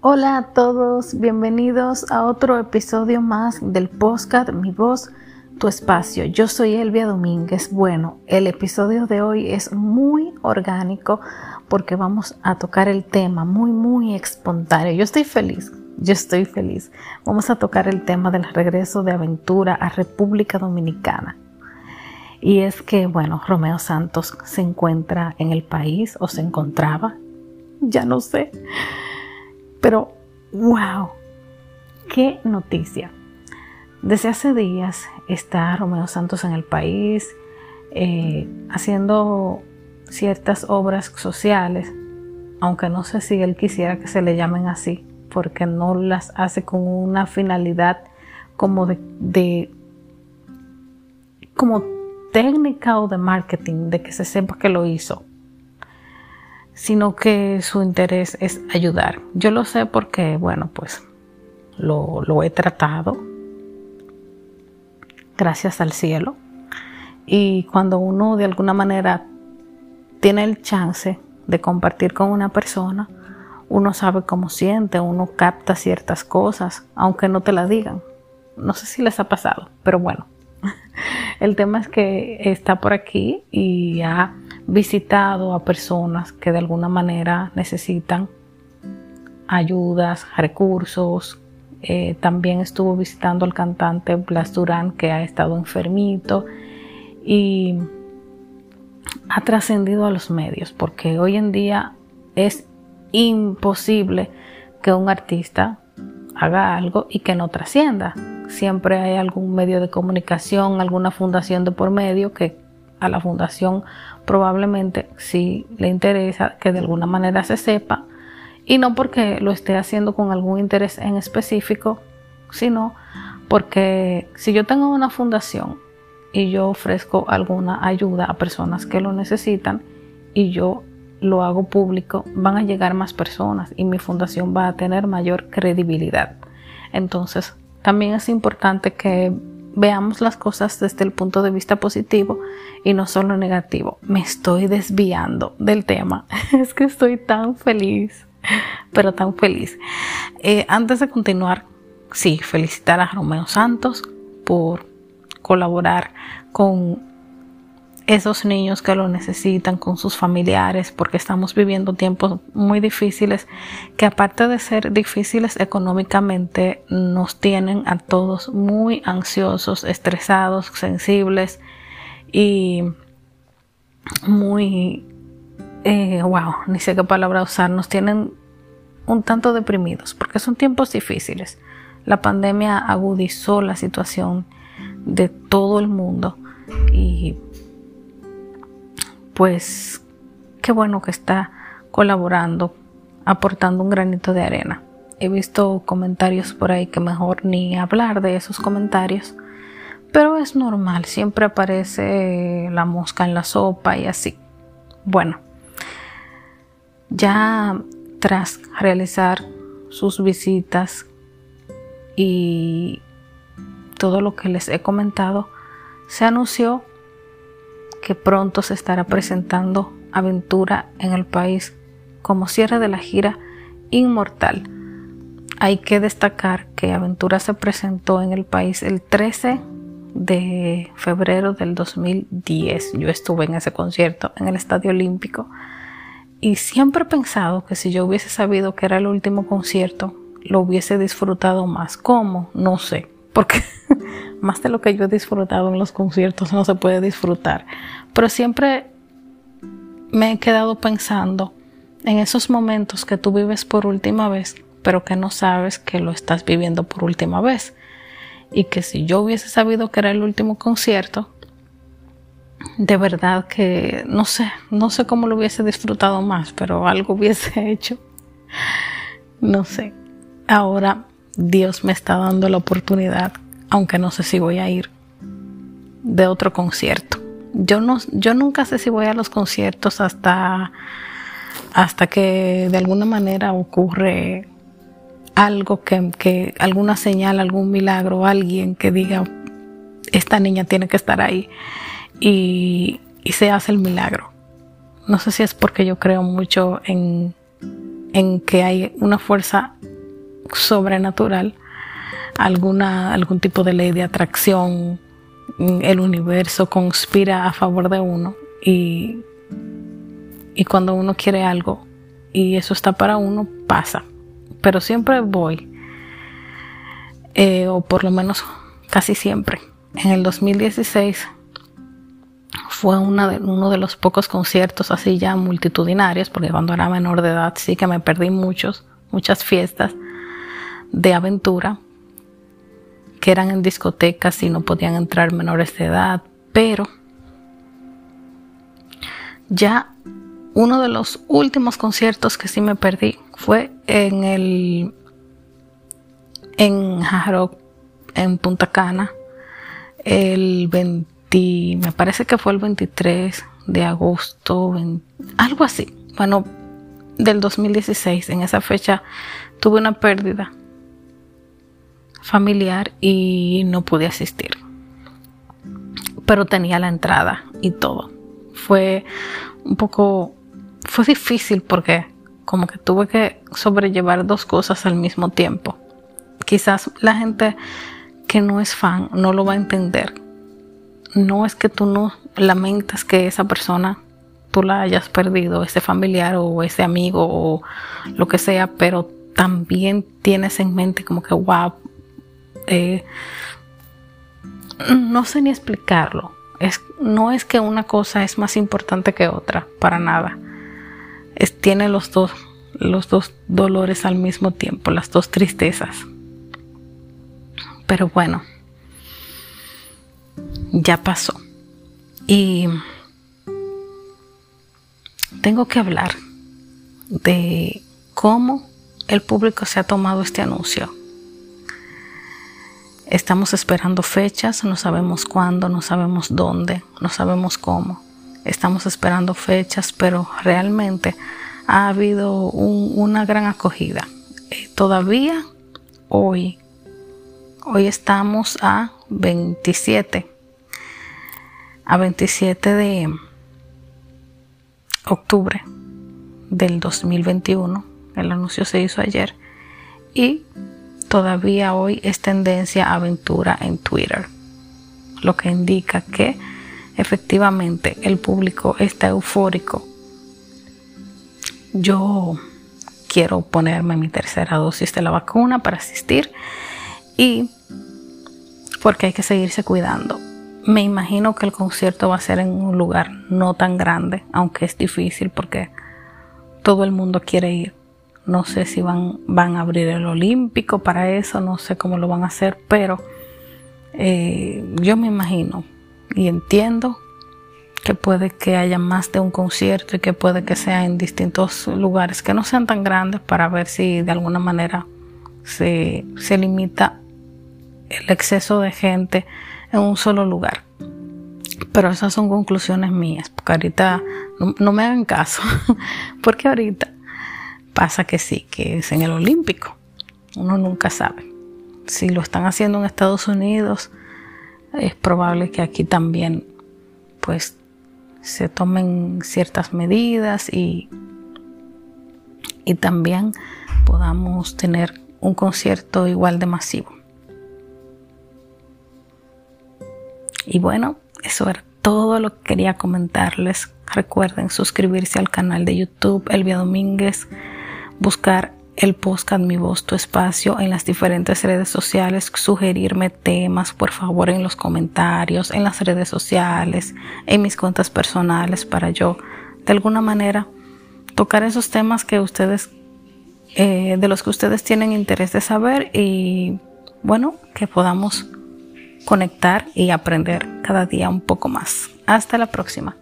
Hola a todos, bienvenidos a otro episodio más del podcast Mi voz, tu espacio. Yo soy Elvia Domínguez. Bueno, el episodio de hoy es muy orgánico porque vamos a tocar el tema muy, muy espontáneo. Yo estoy feliz, yo estoy feliz. Vamos a tocar el tema del regreso de aventura a República Dominicana. Y es que, bueno, Romeo Santos se encuentra en el país o se encontraba, ya no sé. Pero, wow, qué noticia. Desde hace días está Romeo Santos en el país eh, haciendo ciertas obras sociales, aunque no sé si él quisiera que se le llamen así, porque no las hace con una finalidad como de, de como técnica o de marketing, de que se sepa que lo hizo, sino que su interés es ayudar. Yo lo sé porque, bueno, pues lo, lo he tratado, gracias al cielo. Y cuando uno de alguna manera tiene el chance de compartir con una persona, uno sabe cómo siente, uno capta ciertas cosas, aunque no te la digan. No sé si les ha pasado, pero bueno, el tema es que está por aquí y ha visitado a personas que de alguna manera necesitan ayudas, recursos. Eh, también estuvo visitando al cantante Blas Durán que ha estado enfermito y ha trascendido a los medios porque hoy en día es imposible que un artista haga algo y que no trascienda siempre hay algún medio de comunicación, alguna fundación de por medio que a la fundación probablemente sí le interesa que de alguna manera se sepa y no porque lo esté haciendo con algún interés en específico, sino porque si yo tengo una fundación y yo ofrezco alguna ayuda a personas que lo necesitan y yo lo hago público, van a llegar más personas y mi fundación va a tener mayor credibilidad. Entonces, también es importante que veamos las cosas desde el punto de vista positivo y no solo negativo. Me estoy desviando del tema. Es que estoy tan feliz, pero tan feliz. Eh, antes de continuar, sí, felicitar a Romeo Santos por colaborar con esos niños que lo necesitan con sus familiares, porque estamos viviendo tiempos muy difíciles que aparte de ser difíciles económicamente, nos tienen a todos muy ansiosos, estresados, sensibles y muy, eh, wow, ni sé qué palabra usar, nos tienen un tanto deprimidos, porque son tiempos difíciles. La pandemia agudizó la situación de todo el mundo y pues qué bueno que está colaborando, aportando un granito de arena. He visto comentarios por ahí que mejor ni hablar de esos comentarios, pero es normal, siempre aparece la mosca en la sopa y así. Bueno, ya tras realizar sus visitas y todo lo que les he comentado, se anunció que pronto se estará presentando Aventura en el país como cierre de la gira Inmortal. Hay que destacar que Aventura se presentó en el país el 13 de febrero del 2010. Yo estuve en ese concierto en el Estadio Olímpico y siempre he pensado que si yo hubiese sabido que era el último concierto, lo hubiese disfrutado más. ¿Cómo? No sé porque más de lo que yo he disfrutado en los conciertos no se puede disfrutar. Pero siempre me he quedado pensando en esos momentos que tú vives por última vez, pero que no sabes que lo estás viviendo por última vez. Y que si yo hubiese sabido que era el último concierto, de verdad que no sé, no sé cómo lo hubiese disfrutado más, pero algo hubiese hecho. No sé. Ahora Dios me está dando la oportunidad, aunque no sé si voy a ir, de otro concierto. Yo, no, yo nunca sé si voy a los conciertos hasta, hasta que de alguna manera ocurre algo que, que, alguna señal, algún milagro, alguien que diga, esta niña tiene que estar ahí y, y se hace el milagro. No sé si es porque yo creo mucho en, en que hay una fuerza sobrenatural, alguna, algún tipo de ley de atracción, el universo conspira a favor de uno y, y cuando uno quiere algo y eso está para uno, pasa. Pero siempre voy, eh, o por lo menos casi siempre. En el 2016 fue una uno de los pocos conciertos así ya multitudinarios, porque cuando era menor de edad sí que me perdí muchos, muchas fiestas de aventura que eran en discotecas y no podían entrar menores de edad, pero ya uno de los últimos conciertos que sí me perdí fue en el en Jaro, en Punta Cana, el 20, me parece que fue el 23 de agosto, algo así. Bueno, del 2016, en esa fecha tuve una pérdida familiar y no pude asistir. Pero tenía la entrada y todo. Fue un poco, fue difícil porque como que tuve que sobrellevar dos cosas al mismo tiempo. Quizás la gente que no es fan no lo va a entender. No es que tú no lamentas que esa persona tú la hayas perdido, ese familiar o ese amigo o lo que sea, pero también tienes en mente como que, wow, no sé ni explicarlo. No es que una cosa es más importante que otra, para nada. Es, tiene los dos, los dos dolores al mismo tiempo, las dos tristezas. Pero bueno, ya pasó. Y tengo que hablar de cómo el público se ha tomado este anuncio. Estamos esperando fechas, no sabemos cuándo, no sabemos dónde, no sabemos cómo. Estamos esperando fechas, pero realmente ha habido una gran acogida. Eh, todavía hoy, hoy estamos a 27, a 27 de octubre del 2021. El anuncio se hizo ayer y todavía hoy es tendencia aventura en Twitter, lo que indica que efectivamente el público está eufórico. Yo quiero ponerme mi tercera dosis de la vacuna para asistir y porque hay que seguirse cuidando. Me imagino que el concierto va a ser en un lugar no tan grande, aunque es difícil porque todo el mundo quiere ir. No sé si van, van a abrir el Olímpico para eso, no sé cómo lo van a hacer, pero eh, yo me imagino y entiendo que puede que haya más de un concierto y que puede que sea en distintos lugares que no sean tan grandes para ver si de alguna manera se, limita el exceso de gente en un solo lugar. Pero esas son conclusiones mías, porque ahorita no me hagan caso, porque ahorita pasa que sí, que es en el Olímpico. Uno nunca sabe. Si lo están haciendo en Estados Unidos, es probable que aquí también pues se tomen ciertas medidas y, y también podamos tener un concierto igual de masivo. Y bueno, eso era todo lo que quería comentarles. Recuerden suscribirse al canal de YouTube Elvia Domínguez buscar el podcast Mi Voz, Tu Espacio en las diferentes redes sociales, sugerirme temas, por favor, en los comentarios, en las redes sociales, en mis cuentas personales, para yo, de alguna manera, tocar esos temas que ustedes, eh, de los que ustedes tienen interés de saber y, bueno, que podamos conectar y aprender cada día un poco más. Hasta la próxima.